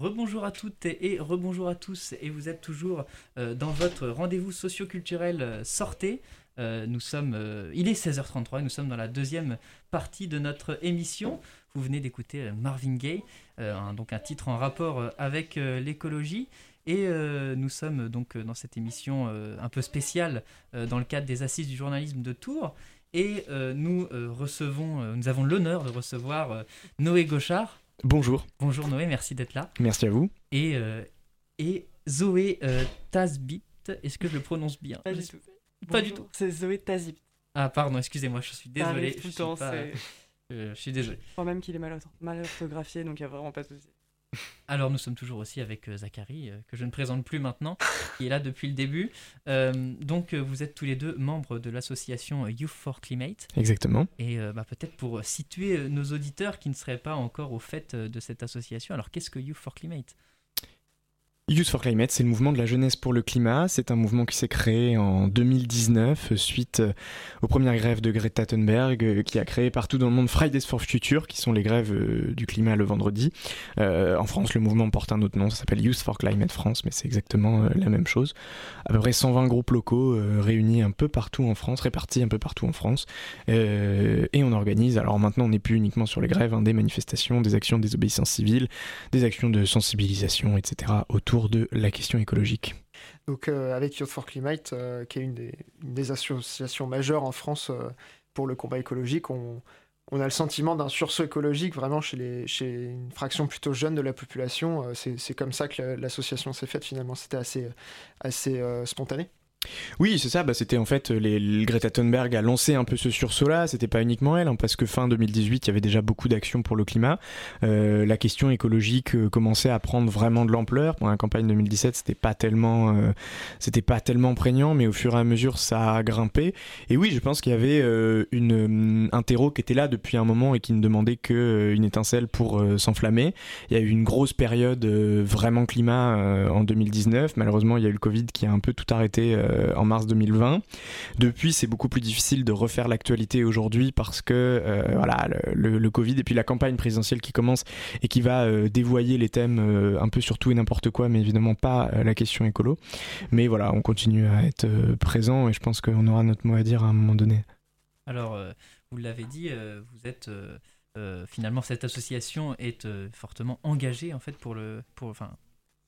Rebonjour à toutes et rebonjour à tous et vous êtes toujours euh, dans votre rendez-vous socio-culturel euh, Sortez. Euh, nous sommes, il est 16h33 et nous sommes dans la deuxième partie de notre émission. Vous venez d'écouter Marvin Gaye, donc un titre en rapport avec l'écologie. Et nous sommes donc dans cette émission un peu spéciale dans le cadre des assises du journalisme de Tours. Et nous recevons, nous avons l'honneur de recevoir Noé Gauchard. Bonjour. Bonjour Noé, merci d'être là. Merci à vous. Et, euh, et Zoé euh, Tazbit, est-ce que je le prononce bien? Pas du tout. Pas du tout. C'est Zoé Tazbit. Ah pardon, excusez-moi, je suis désolé. Tout le temps, euh, je suis désolé. Je crois même qu'il est mal, mal orthographié, donc il n'y a vraiment pas de souci. Alors nous sommes toujours aussi avec euh, Zachary, euh, que je ne présente plus maintenant, qui est là depuis le début. Euh, donc vous êtes tous les deux membres de l'association Youth for Climate. Exactement. Et bah, peut-être pour situer nos auditeurs qui ne seraient pas encore au fait de cette association, alors qu'est-ce que Youth for Climate? Youth for Climate, c'est le mouvement de la jeunesse pour le climat. C'est un mouvement qui s'est créé en 2019 suite euh, aux premières grèves de Greta Thunberg, euh, qui a créé partout dans le monde Fridays for Future, qui sont les grèves euh, du climat le vendredi. en France, le mouvement porte un autre nom, ça s'appelle Youth for Climate France, mais c'est exactement la même chose. À peu près 120 groupes locaux réunis un peu partout en France, répartis un peu partout en France. et on organise, alors maintenant on n'est plus uniquement sur les grèves, hein, des manifestations, des actions de désobéissance civile, des actions de sensibilisation, etc. autour de la question écologique. Donc euh, avec Youth for Climate, euh, qui est une des, associations majeures en France euh, pour le combat écologique, on, a le sentiment d'un sursaut écologique vraiment chez, chez une fraction plutôt jeune de la population. C'est comme ça que l'association s'est faite finalement, c'était assez, assez spontané. Oui, c'est ça. Bah, c'était en fait les, Greta Thunberg a lancé un peu ce sursaut-là. C'était pas uniquement elle, hein, parce que fin 2018, il y avait déjà beaucoup d'actions pour le climat. Euh, la question écologique euh, commençait à prendre vraiment de l'ampleur. Pour la campagne 2017, c'était pas tellement, euh, c'était pas tellement prégnant, mais au fur et à mesure, ça a grimpé. Et oui, je pense qu'il y avait une un terreau qui était là depuis un moment et qui ne demandait que une étincelle pour s'enflammer. Il y a eu une grosse période vraiment climat en 2019. Malheureusement, il y a eu le Covid qui a un peu tout arrêté euh, en mars 2020. Depuis, c'est beaucoup plus difficile de refaire l'actualité aujourd'hui parce que euh, voilà le, Covid et puis la campagne présidentielle qui commence et qui va euh, dévoyer les thèmes un peu sur tout et n'importe quoi, mais évidemment pas la question écolo. Mais voilà, on continue à être présent et je pense qu'on aura notre mot à dire à un moment donné. Alors, vous l'avez dit, vous êtes finalement cette association est fortement engagée en fait pour le pour enfin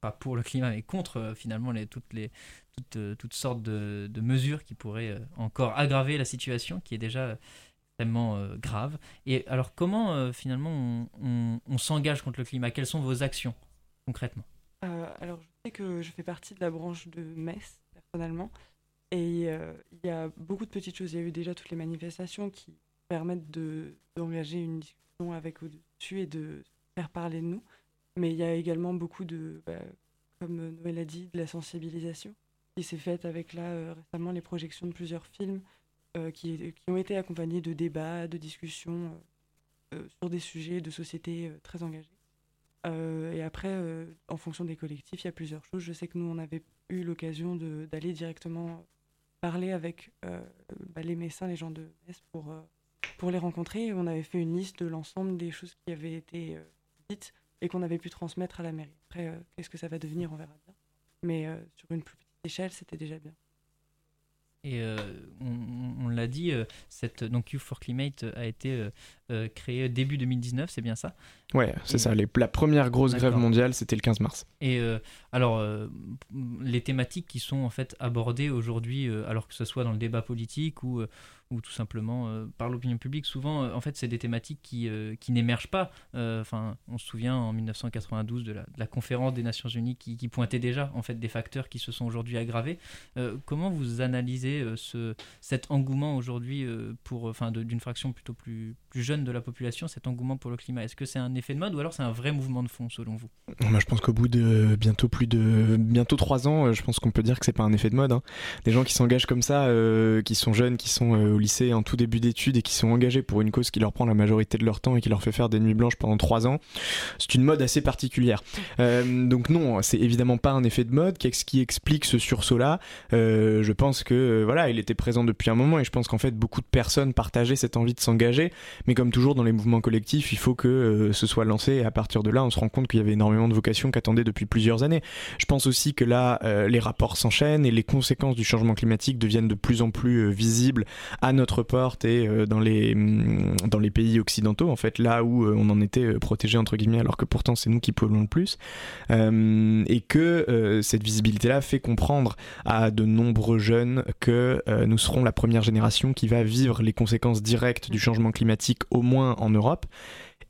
pas pour le climat, mais contre euh, finalement euh, toutes sortes de, de, mesures qui pourraient euh, encore aggraver la situation qui est déjà extrêmement grave. Et alors comment finalement on, s'engage contre le climat? Quelles sont vos actions concrètement? Alors je sais que je fais partie de la branche de Metz personnellement. Et il y a beaucoup de petites choses. Il y a eu déjà toutes les manifestations qui permettent d'engager une discussion avec au-dessus et de faire parler de nous. Mais il y a également beaucoup de, bah, comme Noël a dit, de la sensibilisation qui s'est faite avec là euh, récemment les projections de plusieurs films euh, qui, qui, ont été accompagnés de débats, de discussions euh, sur des sujets de société très engagés. et après, en fonction des collectifs, il y a plusieurs choses. Je sais que nous, on avait eu l'occasion d'aller directement parler avec bah, les médecins, les gens de Metz, pour, pour les rencontrer. on avait fait une liste de l'ensemble des choses qui avaient été dites et qu'on avait pu transmettre à la mairie. Après, euh, qu'est-ce que ça va devenir, on verra bien. Mais euh, sur une plus petite échelle, c'était déjà bien. Et euh, on, l'a dit, cette, donc Youth for Climate a été créée début 2019, c'est bien ça? Ouais, c'est ça. Les, la première grosse grève mondiale, c'était le 15 mars. Et alors, les thématiques qui sont en fait abordées aujourd'hui, alors que ce soit dans le débat politique ou ou tout simplement euh, par l'opinion publique. Souvent, euh, en fait, c'est des thématiques qui, euh, qui n'émergent pas. Enfin, on se souvient en 1992 de la, conférence des Nations Unies qui, qui, pointait déjà en fait des facteurs qui se sont aujourd'hui aggravés. comment vous analysez ce, cet engouement aujourd'hui pour, enfin, d'une fraction plutôt plus, plus jeune de la population, cet engouement pour le climat Est-ce que c'est un effet de mode ou alors c'est un vrai mouvement de fond selon vous? Je pense qu'au bout de bientôt plus de bientôt trois ans, je pense qu'on peut dire que c'est pas un effet de mode. Hein. Des gens qui s'engagent comme ça, qui sont jeunes, qui sont lycée en tout début d'études et qui sont engagés pour une cause qui leur prend la majorité de leur temps et qui leur fait faire des nuits blanches pendant trois ans, c'est une mode assez particulière. Euh, donc non, c'est évidemment pas un effet de mode. Qu'est-ce qui explique ce sursaut-là? Euh, Je pense que voilà, il était présent depuis un moment et je pense qu'en fait beaucoup de personnes partageaient cette envie de s'engager. Mais comme toujours dans les mouvements collectifs, il faut que ce soit lancé et à partir de là, on se rend compte qu'il y avait énormément de vocations qu'attendaient depuis plusieurs années. Je pense aussi que là, les rapports s'enchaînent et les conséquences du changement climatique deviennent de plus en plus visibles à notre porte et euh, dans les mm, dans les pays occidentaux en fait là où euh, on en était euh, protégé entre guillemets alors que pourtant c'est nous qui polluons le plus et que cette visibilité là fait comprendre à de nombreux jeunes que nous serons la première génération qui va vivre les conséquences directes du changement climatique au moins en Europe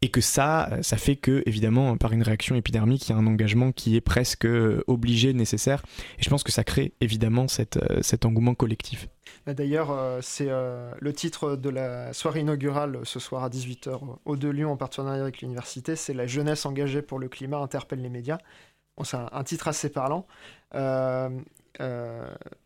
et que ça, ça fait que, évidemment, par une réaction épidermique, il y a un engagement qui est presque obligé, nécessaire. Et je pense que ça crée évidemment cette, cet engouement collectif. Bah, d'ailleurs, euh, c'est euh, le titre de la soirée inaugurale ce soir à 18h au De Lyon en partenariat avec l'université. C'est La jeunesse engagée pour le climat interpelle les médias. c'est un, titre assez parlant. Euh,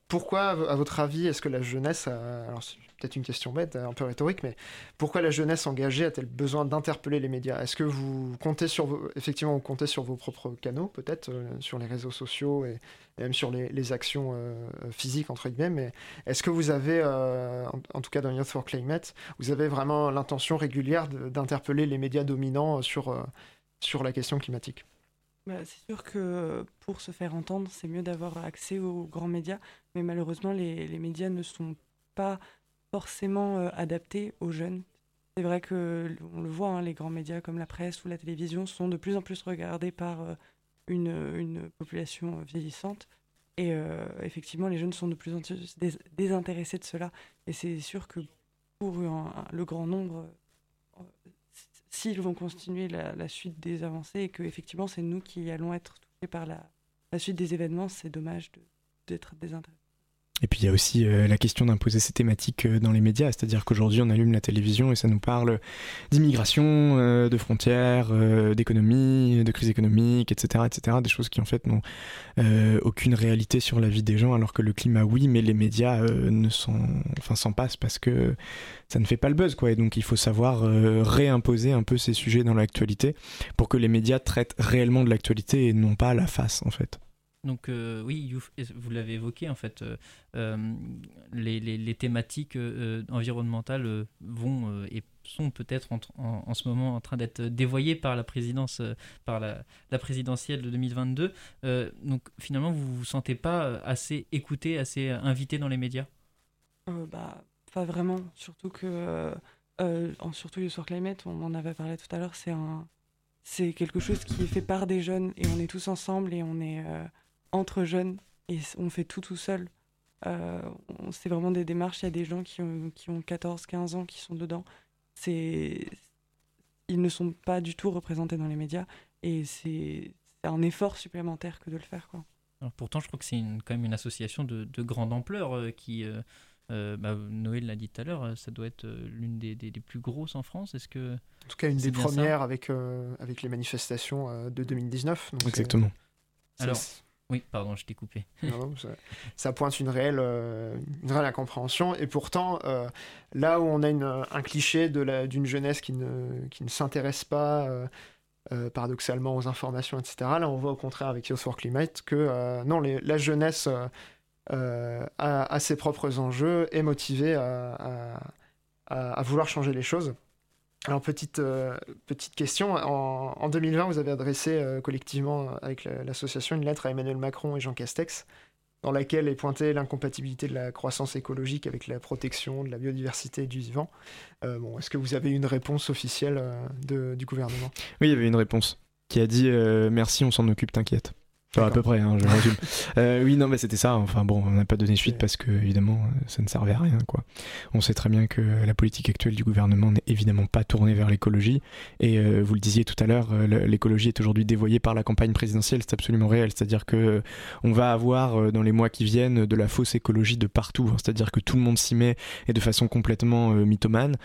pourquoi, à votre avis, est-ce que la jeunesse, alors c'est peut-être une question bête, un peu rhétorique, mais pourquoi la jeunesse engagée a-t-elle besoin d'interpeller les médias? Est-ce que vous comptez sur vos, effectivement, vous comptez sur vos propres canaux, peut-être, sur les réseaux sociaux et, même sur les, actions euh, physiques, entre guillemets, mais est-ce que vous avez, euh, en, tout cas dans Youth for Climate, vous avez vraiment l'intention régulière d'interpeller les médias dominants sur, euh, sur la question climatique? Bah, c'est sûr que pour se faire entendre, c'est mieux d'avoir accès aux grands médias, mais malheureusement, les, médias ne sont pas forcément adaptés aux jeunes. C'est vrai que on le voit, hein, les grands médias comme la presse ou la télévision sont de plus en plus regardés par une, une population vieillissante. Et euh, effectivement, les jeunes sont de plus en plus désintéressés de cela. Et c'est sûr que pour le grand nombre, euh, s'ils vont continuer la, suite des avancées et que effectivement c'est nous qui allons être touchés par la, suite des événements, c'est dommage d'être désintéressés. Et puis il y a aussi euh, la question d'imposer ces thématiques euh, dans les médias, c'est-à-dire qu'aujourd'hui on allume la télévision et ça nous parle d'immigration, euh, de frontières, d'économie, de crise économique, etc., etc. Des choses qui en fait n'ont aucune réalité sur la vie des gens, alors que le climat oui, mais les médias ne s'en passent parce que ça ne fait pas le buzz quoi. Et donc il faut savoir réimposer un peu ces sujets dans l'actualité pour que les médias traitent réellement de l'actualité et non pas la face en fait. Donc euh, oui, vous l'avez évoqué en fait, euh, euh, les, thématiques environnementales vont et sont peut-être en, ce moment en train d'être dévoyées par la présidence, par la, présidentielle de 2022. donc finalement, vous vous sentez pas assez écouté, assez invité dans les médias? Bah pas vraiment, surtout que surtout sur Climate, on en avait parlé tout à l'heure, c'est un c'est quelque chose qui est fait par des jeunes et on est tous ensemble et on est entre jeunes et on fait tout tout seul. Euh, c'est vraiment des démarches. Il y a des gens qui ont, qui ont 14, 15 ans qui sont dedans. C'est, ils ne sont pas du tout représentés dans les médias et c'est un effort supplémentaire que de le faire. Quoi. pourtant, je crois que c'est quand même une association de, de grande ampleur euh, qui. Euh, bah, Noël l'a dit tout à l'heure, ça doit être l'une des, des, plus grosses en France. Est-ce que en tout cas une des premières avec avec les manifestations de 2019. Exactement. Alors, oui, pardon, je t'ai coupé. ça, pointe une réelle, euh, une réelle incompréhension. Et pourtant, euh, là où on a une, un cliché d'une jeunesse qui ne, qui ne s'intéresse pas euh, paradoxalement aux informations, etc., là on voit au contraire avec Youth for Climate que non, la jeunesse a, ses propres enjeux, est motivée à, à vouloir changer les choses. Alors, petite, euh, petite question. En, 2020, vous avez adressé euh, collectivement euh, avec l'association une lettre à Emmanuel Macron et Jean Castex, dans laquelle est pointée l'incompatibilité de la croissance écologique avec la protection de la biodiversité et du vivant. bon, Est-ce que vous avez une réponse officielle du gouvernement? Oui, il y avait une réponse qui a dit merci, on s'en occupe, t'inquiète à peu près, hein, je résume. Euh, oui, non, mais c'était ça. Enfin bon, on n'a pas donné suite parce que évidemment, ça ne servait à rien, quoi. On sait très bien que la politique actuelle du gouvernement n'est évidemment pas tournée vers l'écologie. Et euh, vous le disiez tout à l'heure, euh, l'écologie est aujourd'hui dévoyée par la campagne présidentielle. C'est absolument réel. C'est-à-dire que on va avoir dans les mois qui viennent de la fausse écologie de partout. Hein. C'est-à-dire que tout le monde s'y met et de façon complètement mythomane.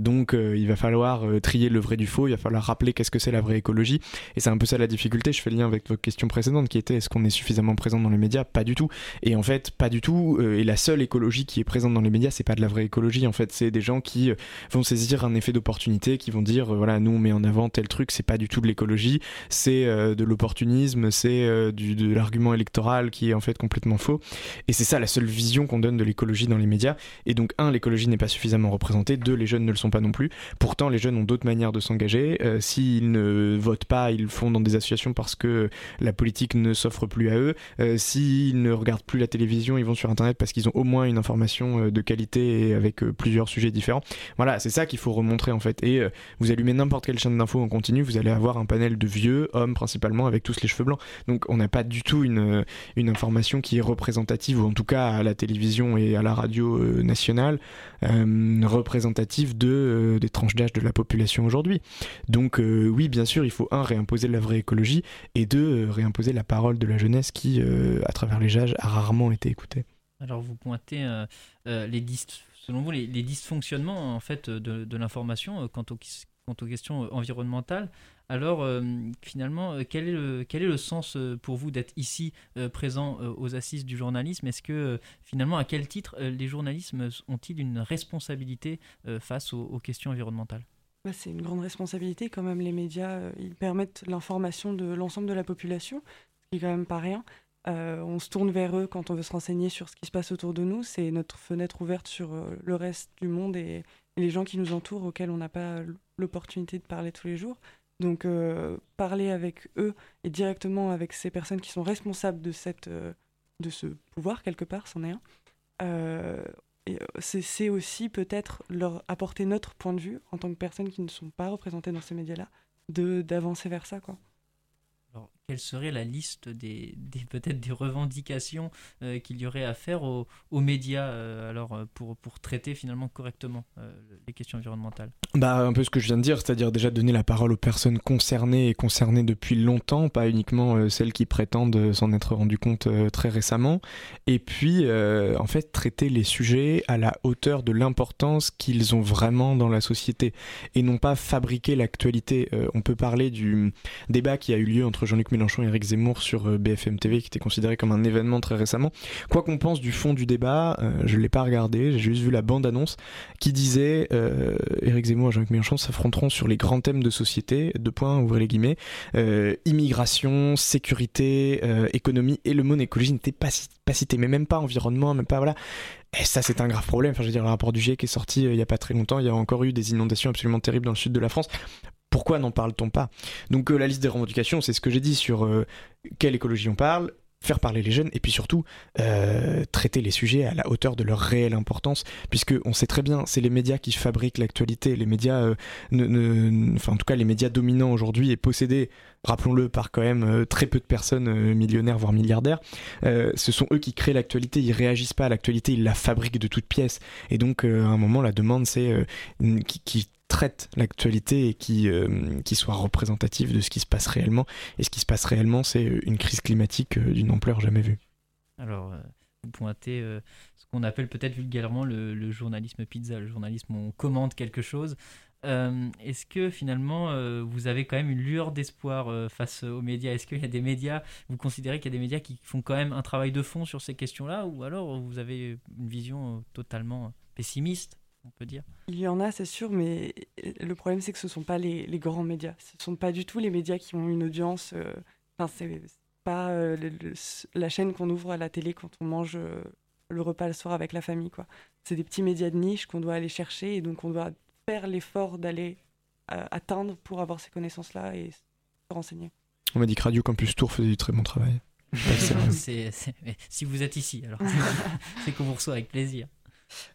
donc, il va falloir trier le vrai du faux. Il va falloir rappeler qu'est-ce que c'est la vraie écologie. Et c'est un peu ça la difficulté. Je fais le lien avec votre question précédente qui était est-ce qu'on est suffisamment présent dans les médias? Pas du tout. Et en fait, pas du tout. et la seule écologie qui est présente dans les médias, c'est pas de la vraie écologie. En fait, c'est des gens qui vont saisir un effet d'opportunité, qui vont dire voilà, nous on met en avant tel truc, c'est pas du tout de l'écologie, c'est de l'opportunisme, c'est de l'argument électoral qui est en fait complètement faux. Et c'est ça la seule vision qu'on donne de l'écologie dans les médias. Et donc, un, l'écologie n'est pas suffisamment représentée. Deux, les jeunes ne le sont pas non plus. Pourtant, les jeunes ont d'autres manières de s'engager. Euh, s'ils ne votent pas, ils font dans des associations parce que la politique ne s'offre plus à eux. Euh, s'ils ne regardent plus la télévision, ils vont sur Internet parce qu'ils ont au moins une information euh, de qualité et avec plusieurs sujets différents. Voilà, c'est ça qu'il faut remontrer en fait. Et vous allumez n'importe quelle chaîne d'infos en continu, vous allez avoir un panel de vieux hommes principalement avec tous les cheveux blancs. Donc, on n'a pas du tout une, une information qui est représentative, ou en tout cas à la télévision et à la radio nationale, représentative de, des tranches d'âge de la population aujourd'hui. Donc euh, oui, bien sûr, il faut un réimposer la vraie écologie et deux euh, réimposer la parole de la jeunesse qui, euh, à travers les âges, a rarement été écoutée. Alors vous pointez les selon vous les, dysfonctionnements en fait de, l'information quant, quant aux questions environnementales. Alors finalement, quel est, le, quel est le sens pour vous d'être ici présent aux assises du journalisme? Est-ce que finalement, à quel titre les journalistes ont-ils une responsabilité face aux questions environnementales? Bah, c'est une grande responsabilité quand même. Les médias, euh, ils permettent l'information de l'ensemble de la population, qui quand même pas rien. Euh, on se tourne vers eux quand on veut se renseigner sur ce qui se passe autour de nous. C'est notre fenêtre ouverte sur euh, le reste du monde et, les gens qui nous entourent auxquels on n'a pas l'opportunité de parler tous les jours. Donc parler avec eux et directement avec ces personnes qui sont responsables de, cette, de ce pouvoir, quelque part, c'en est un, euh, c'est aussi peut-être leur apporter notre point de vue en tant que personnes qui ne sont pas représentées dans ces médias-là, d'avancer vers ça. Quoi quelle serait la liste des, peut-être des revendications euh, qu'il y aurait à faire aux, médias euh, alors euh, pour, pour traiter finalement correctement les questions environnementales? Bah un peu ce que je viens de dire c'est-à-dire déjà donner la parole aux personnes concernées et concernées depuis longtemps pas uniquement celles qui prétendent s'en être rendu compte très récemment. Et puis en fait traiter les sujets à la hauteur de l'importance qu'ils ont vraiment dans la société et non pas fabriquer l'actualité. On peut parler du débat qui a eu lieu entre Jean-Luc Mélenchon et Eric Zemmour sur euh, BFM TV, qui était considéré comme un événement très récemment. Quoi qu'on pense du fond du débat, euh, je ne l'ai pas regardé, j'ai juste vu la bande-annonce qui disait euh, Eric Zemmour et Jean-Luc Mélenchon s'affronteront sur les grands thèmes de société, deux points, ouvrez les guillemets, immigration, sécurité, économie, et le mot écologie n'était pas, cité, mais même pas environnement, même pas, voilà. Et ça, c'est un grave problème. Enfin, je veux dire, le rapport du GIEC est sorti il y a pas très longtemps. Il y a encore eu des inondations absolument terribles dans le sud de la France n'en parle-t-on pas? Donc euh, la liste des revendications, c'est ce que j'ai dit sur euh, quelle écologie on parle, faire parler les jeunes et puis surtout euh, traiter les sujets à la hauteur de leur réelle importance puisque on sait très bien c'est les médias qui fabriquent l'actualité. Les médias enfin en tout cas les médias dominants aujourd'hui et possédés rappelons-le par quand même très peu de personnes millionnaires voire milliardaires ce sont eux qui créent l'actualité. Ils réagissent pas à l'actualité ils la fabriquent de toutes pièces. Et donc à un moment la demande c'est qui, qui traite l'actualité et qui, euh, qui soit représentative de ce qui se passe réellement. Et ce qui se passe réellement, c'est une crise climatique euh, d'une ampleur jamais vue. Alors, euh, vous pointez ce qu'on appelle peut-être vulgairement le, journalisme pizza, le journalisme où on commande quelque chose. Est-ce que finalement vous avez quand même une lueur d'espoir face aux médias? Est-ce qu'il y a des médias, vous considérez qu'il y a des médias qui font quand même un travail de fond sur ces questions-là? Ou alors vous avez une vision totalement pessimiste? Peut dire Il y en a, c'est sûr, mais le problème, c'est que ce ne sont pas les, grands médias. Ce ne sont pas du tout les médias qui ont une audience. Euh, enfin, c'est pas euh, la chaîne qu'on ouvre à la télé quand on mange euh, le repas le soir avec la famille. quoi. C'est des petits médias de niche qu'on doit aller chercher et donc on doit faire l'effort d'aller atteindre pour avoir ces connaissances-là et se renseigner. On m'a dit que Radio Campus Tour faisait du très bon travail. si vous êtes ici, alors c'est qu'on vous reçoit avec plaisir.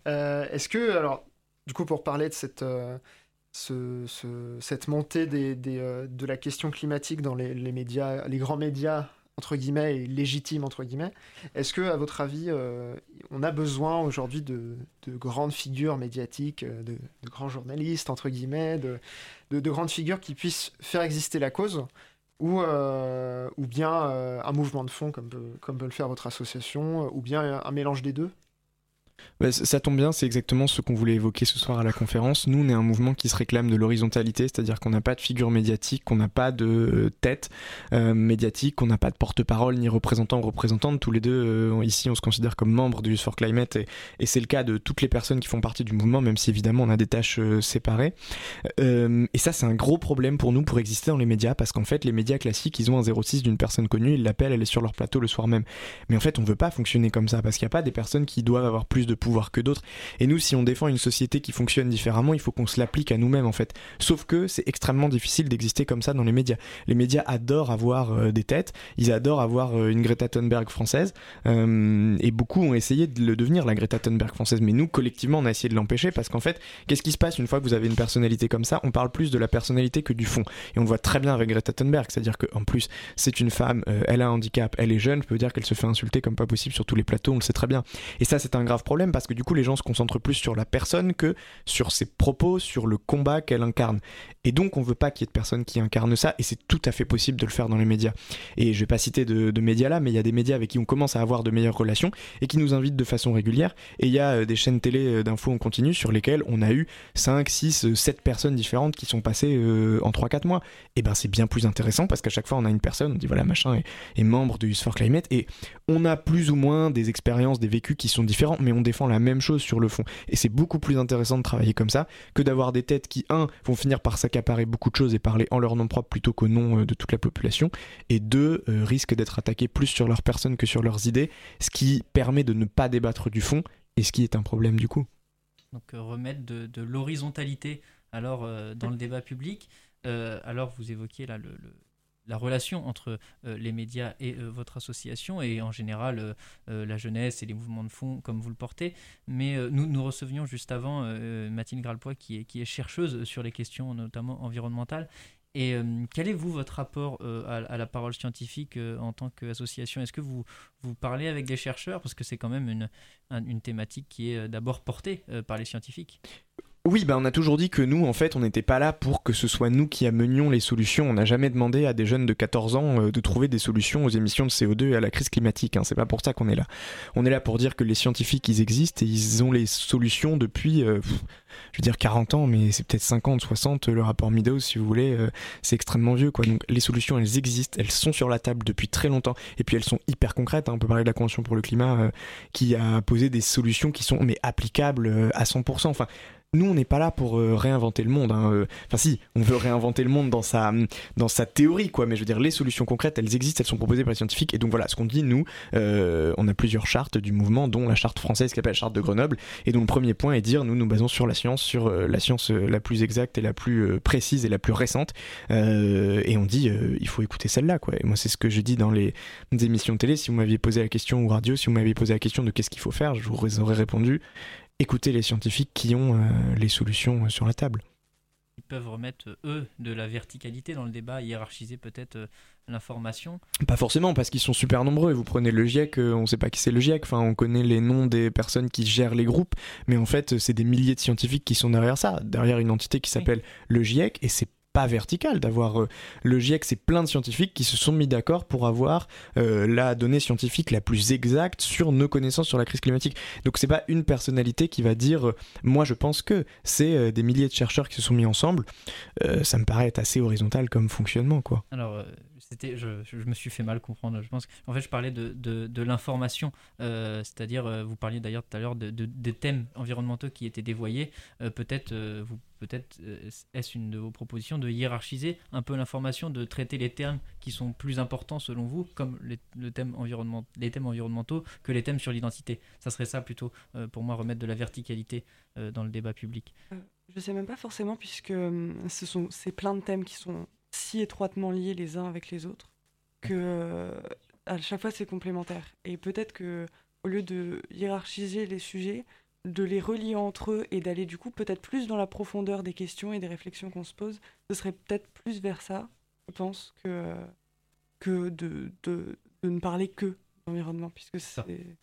Euh, est-ce que, alors, du coup, pour parler de cette, euh, cette montée euh, de la question climatique dans les, médias, les grands médias, entre guillemets, et légitimes, entre guillemets, est-ce que, à votre avis, on a besoin aujourd'hui de, grandes figures médiatiques, de, grands journalistes, entre guillemets, de, de, grandes figures qui puissent faire exister la cause ou, ou bien un mouvement de fond comme peut le faire votre association, ou bien un mélange des deux? Ça tombe bien, c'est exactement ce qu'on voulait évoquer ce soir à la conférence. Nous, on est un mouvement qui se réclame de l'horizontalité, c'est-à-dire qu'on n'a pas de figure médiatique, qu'on n'a pas de tête euh, médiatique, qu'on n'a pas de porte-parole ni représentant ou représentante. Tous les deux, euh, ici, on se considère comme membres du Youth for Climate et, c'est le cas de toutes les personnes qui font partie du mouvement, même si évidemment on a des tâches euh, séparées. et ça, c'est un gros problème pour nous pour exister dans les médias, parce qu'en fait, les médias classiques, ils ont un 06 d'une personne connue, ils l'appellent, elle est sur leur plateau le soir même. Mais en fait, on veut pas fonctionner comme ça, parce qu'il n'y a pas des personnes qui doivent avoir plus de pouvoir que d'autres. Et nous, si on défend une société qui fonctionne différemment, il faut qu'on se l'applique à nous-mêmes en fait. Sauf que c'est extrêmement difficile d'exister comme ça dans les médias. Les médias adorent avoir euh, des têtes, ils adorent avoir euh, une Greta Thunberg française, euh, et beaucoup ont essayé de le devenir la Greta Thunberg française. Mais nous, collectivement, on a essayé de l'empêcher parce qu'en fait, qu'est-ce qui se passe une fois que vous avez une personnalité comme ça? On parle plus de la personnalité que du fond. Et on le voit très bien avec Greta Thunberg, c'est-à-dire qu'en plus, c'est une femme, elle a un handicap, elle est jeune, je peux dire qu'elle se fait insulter comme pas possible sur tous les plateaux, on le sait très bien. Et ça, c'est un grave problème parce que du coup, les gens se concentrent plus sur la personne que sur ses propos, sur le combat qu'elle incarne. Et donc, on veut pas qu'il y ait de personnes qui incarnent ça, et c'est tout à fait possible de le faire dans les médias. Et je vais pas citer de, médias là, mais il y a des médias avec qui on commence à avoir de meilleures relations et qui nous invitent de façon régulière. Et il y a euh, des chaînes télé euh, d'infos en continu sur lesquelles on a eu 5, 6, 7 personnes différentes qui sont passées euh, en 3-4 mois. Et ben, c'est bien plus intéressant parce qu'à chaque fois, on a une personne, on dit voilà, machin est, membre de Use for Climate, et on a plus ou moins des expériences, des vécus qui sont différents, mais on défend la même chose sur le fond. Et c'est beaucoup plus intéressant de travailler comme ça que d'avoir des têtes qui, un, vont finir par s'accaparer beaucoup de choses et parler en leur nom propre plutôt qu'au nom euh, de toute la population, et deux, euh, risquent d'être attaqués plus sur leur personne que sur leurs idées, ce qui permet de ne pas débattre du fond, et ce qui est un problème du coup. Donc euh, remettre de, l'horizontalité alors dans le débat public. alors vous évoquiez là le la relation entre euh, les médias et euh, votre association et en général euh, la jeunesse et les mouvements de fond comme vous le portez. Mais nous, nous recevions juste avant Mathilde est, qui est chercheuse sur les questions notamment environnementales. Et quel est vous votre rapport à, la parole scientifique en tant qu'association? Est-ce que vous, vous parlez avec des chercheurs? Parce que c'est quand même une, une thématique qui est d'abord portée par les scientifiques. Oui, bah on a toujours dit que nous, en fait, on n'était pas là pour que ce soit nous qui amenions les solutions. On n'a jamais demandé à des jeunes de 14 ans euh, de trouver des solutions aux émissions de CO2 et à la crise climatique. Hein. C'est pas pour ça qu'on est là. On est là pour dire que les scientifiques, ils existent et ils ont les solutions depuis, euh, je veux dire 40 ans, mais c'est peut-être 50, 60. Le rapport Meadows, si vous voulez, euh, c'est extrêmement vieux, quoi. Donc les solutions, elles existent, elles sont sur la table depuis très longtemps et puis elles sont hyper concrètes. Hein. On peut parler de la Convention pour le climat qui a posé des solutions qui sont mais applicables à 100%. Enfin, nous, on n'est pas là pour euh, réinventer le monde. Hein, euh. Enfin, si, on veut réinventer le monde dans sa, dans sa théorie, quoi. Mais je veux dire, les solutions concrètes, elles existent, elles sont proposées par les scientifiques. Et donc voilà, ce qu'on dit, nous, euh, on a plusieurs chartes du mouvement, dont la charte française qui s'appelle la charte de Grenoble. Et donc le premier point est dire, nous nous basons sur la science, sur la science la plus exacte et la plus précise et la plus récente. et on dit, il faut écouter celle-là, quoi. Et moi, c'est ce que je dis dans les, émissions télé. Si vous m'aviez posé la question ou radio, si vous m'aviez posé la question de qu'est-ce qu'il faut faire, je vous aurais répondu écouter les scientifiques qui ont euh, les solutions euh, sur la table. Ils peuvent remettre, euh, eux, de la verticalité dans le débat, hiérarchiser peut-être l'information Pas forcément, parce qu'ils sont super nombreux. Vous prenez le GIEC, on ne sait pas qui c'est le GIEC, enfin, on connaît les noms des personnes qui gèrent les groupes, mais en fait, c'est des milliers de scientifiques qui sont derrière ça, derrière une entité qui s'appelle le GIEC, et c'est pas vertical d'avoir euh, le GIEC c'est plein de scientifiques qui se sont mis d'accord pour avoir euh, la donnée scientifique la plus exacte sur nos connaissances sur la crise climatique donc c'est pas une personnalité qui va dire euh, moi je pense que c'est des milliers de chercheurs qui se sont mis ensemble ça me paraît être assez horizontal comme fonctionnement quoi alors je, me suis fait mal comprendre. Je pense en fait, je parlais de, de, l'information, c'est-à-dire, vous parliez d'ailleurs tout à l'heure de, des thèmes environnementaux qui étaient dévoyés. Peut-être, vous, peut-être, est-ce une de vos propositions de hiérarchiser un peu l'information, de traiter les termes qui sont plus importants selon vous, comme les, le environnement, les thèmes environnementaux, que les thèmes sur l'identité? Ça serait ça plutôt, pour moi, remettre de la verticalité dans le débat public. je sais même pas forcément, puisque ce sont c'est plein de thèmes qui sont si étroitement liés les uns avec les autres que euh, à chaque fois c'est complémentaire. Et peut-être que au lieu de hiérarchiser les sujets, de les relier entre eux et d'aller du coup peut-être plus dans la profondeur des questions et des réflexions qu'on se pose, ce serait peut-être plus vers ça, je pense, que, que de, de, de ne parler que d'environnement, puisque c'est...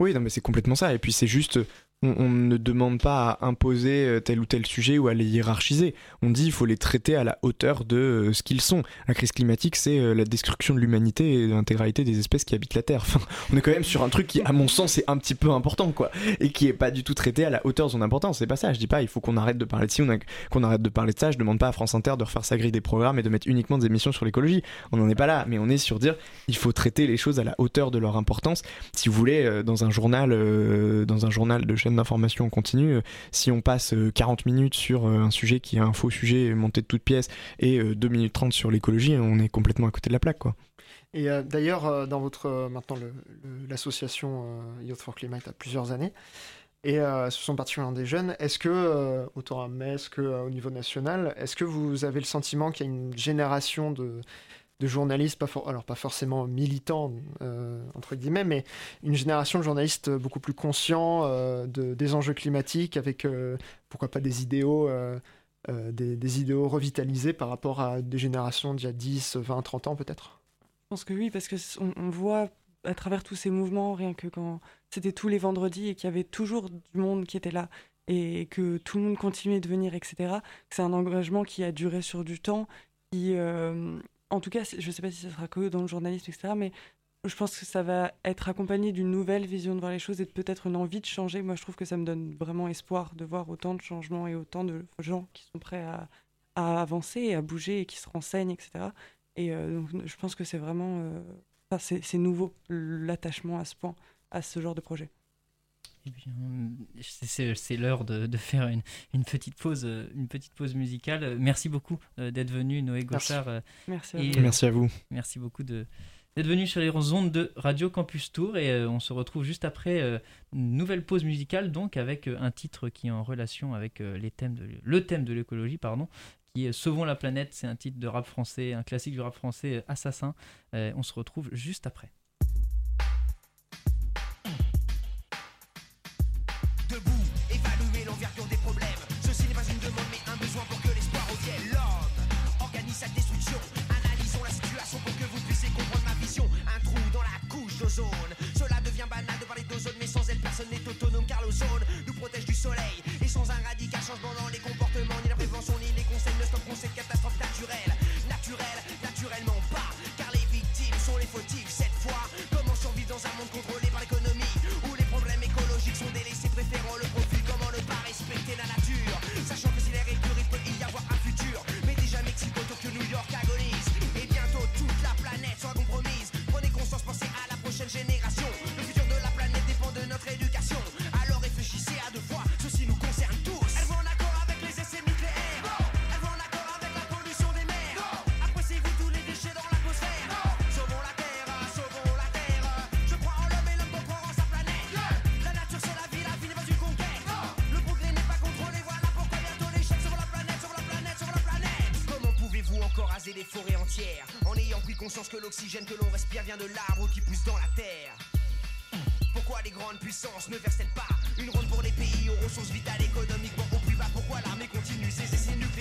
Oui, non, mais c'est complètement ça. Et puis c'est juste on, ne demande pas à imposer euh, tel ou tel sujet ou à les hiérarchiser. On dit il faut les traiter à la hauteur de euh, ce qu'ils sont. La crise climatique, c'est euh, la destruction de l'humanité et de l'intégralité des espèces qui habitent la Terre. On est quand même sur un truc qui, à mon sens, est un petit peu important, quoi, et qui est pas du tout traité à la hauteur de son importance. C'est pas ça. Je dis pas il faut qu'on arrête de parler de ci, qu'on arrête de parler de ça. Je demande pas à France Inter de refaire sa grille des programmes et de mettre uniquement des émissions sur l'écologie. On n'en est pas là, mais on est sur dire il faut traiter les choses à la hauteur de leur importance. Si vous voulez, dans un journal, dans un journal de chaîne d'information continue euh, si on passe 40 euh, minutes sur euh, un sujet qui est un faux sujet monté de toutes pièces et 2 minutes 30 sur l'écologie, on est complètement à côté de la plaque. Quoi. Et d'ailleurs, dans votre maintenant l'association Youth for Climate a plusieurs années, et ce sont particulièrement des jeunes. Est-ce que, autant à Metz qu'au niveau national, est-ce que vous avez le sentiment qu'il y a une génération de, de journalistes, pas alors pas forcément militants, euh, entre guillemets, mais une génération de journalistes beaucoup plus conscients euh, de, des enjeux climatiques, avec euh, pourquoi pas des idéaux, des, idéaux revitalisés par rapport à des générations d'il y a 10, 20, 30 ans peut-être Je pense que oui, parce qu'on on voit à travers tous ces mouvements, rien que quand c'était tous les vendredis et qu'il y avait toujours du monde qui était là et que tout le monde continuait de venir, etc. C'est un engagement qui a duré sur du temps, qui, en tout cas, je ne sais pas si ce sera que dans le journalisme, etc., mais je pense que ça va être accompagné d'une nouvelle vision de voir les choses et peut-être une envie de changer. Moi, je trouve que ça me donne vraiment espoir de voir autant de changements et autant de gens qui sont prêts à, avancer et à bouger et qui se renseignent, etc. Et euh, donc, je pense que c'est vraiment... Euh, c'est nouveau, l'attachement à ce point, à ce genre de projet. Eh bien, c'est l'heure de, de, faire une, une, petite pause, euh, une petite pause musicale. Merci beaucoup euh, d'être venu, Noé Gauchard. Euh, merci. Et, merci à vous. Merci beaucoup de d'être venu sur les ondes de Radio Campus Tour et on se retrouve juste après une nouvelle pause musicale donc avec un titre qui est en relation avec les thèmes de, le thème de l'écologie pardon qui est Sauvons la planète c'est un titre de rap français un classique du rap français assassin on se retrouve juste après nous protège du soleil. Et sans un radical changement dans les comportements, conscience que l'oxygène que l'on respire vient de l'arbre qui pousse dans la terre. Pourquoi les grandes puissances ne versent-elles pas une ronde pour les pays aux ressources vitales économiquement au plus bas? Pourquoi l'armée continue ses essais nucléaires?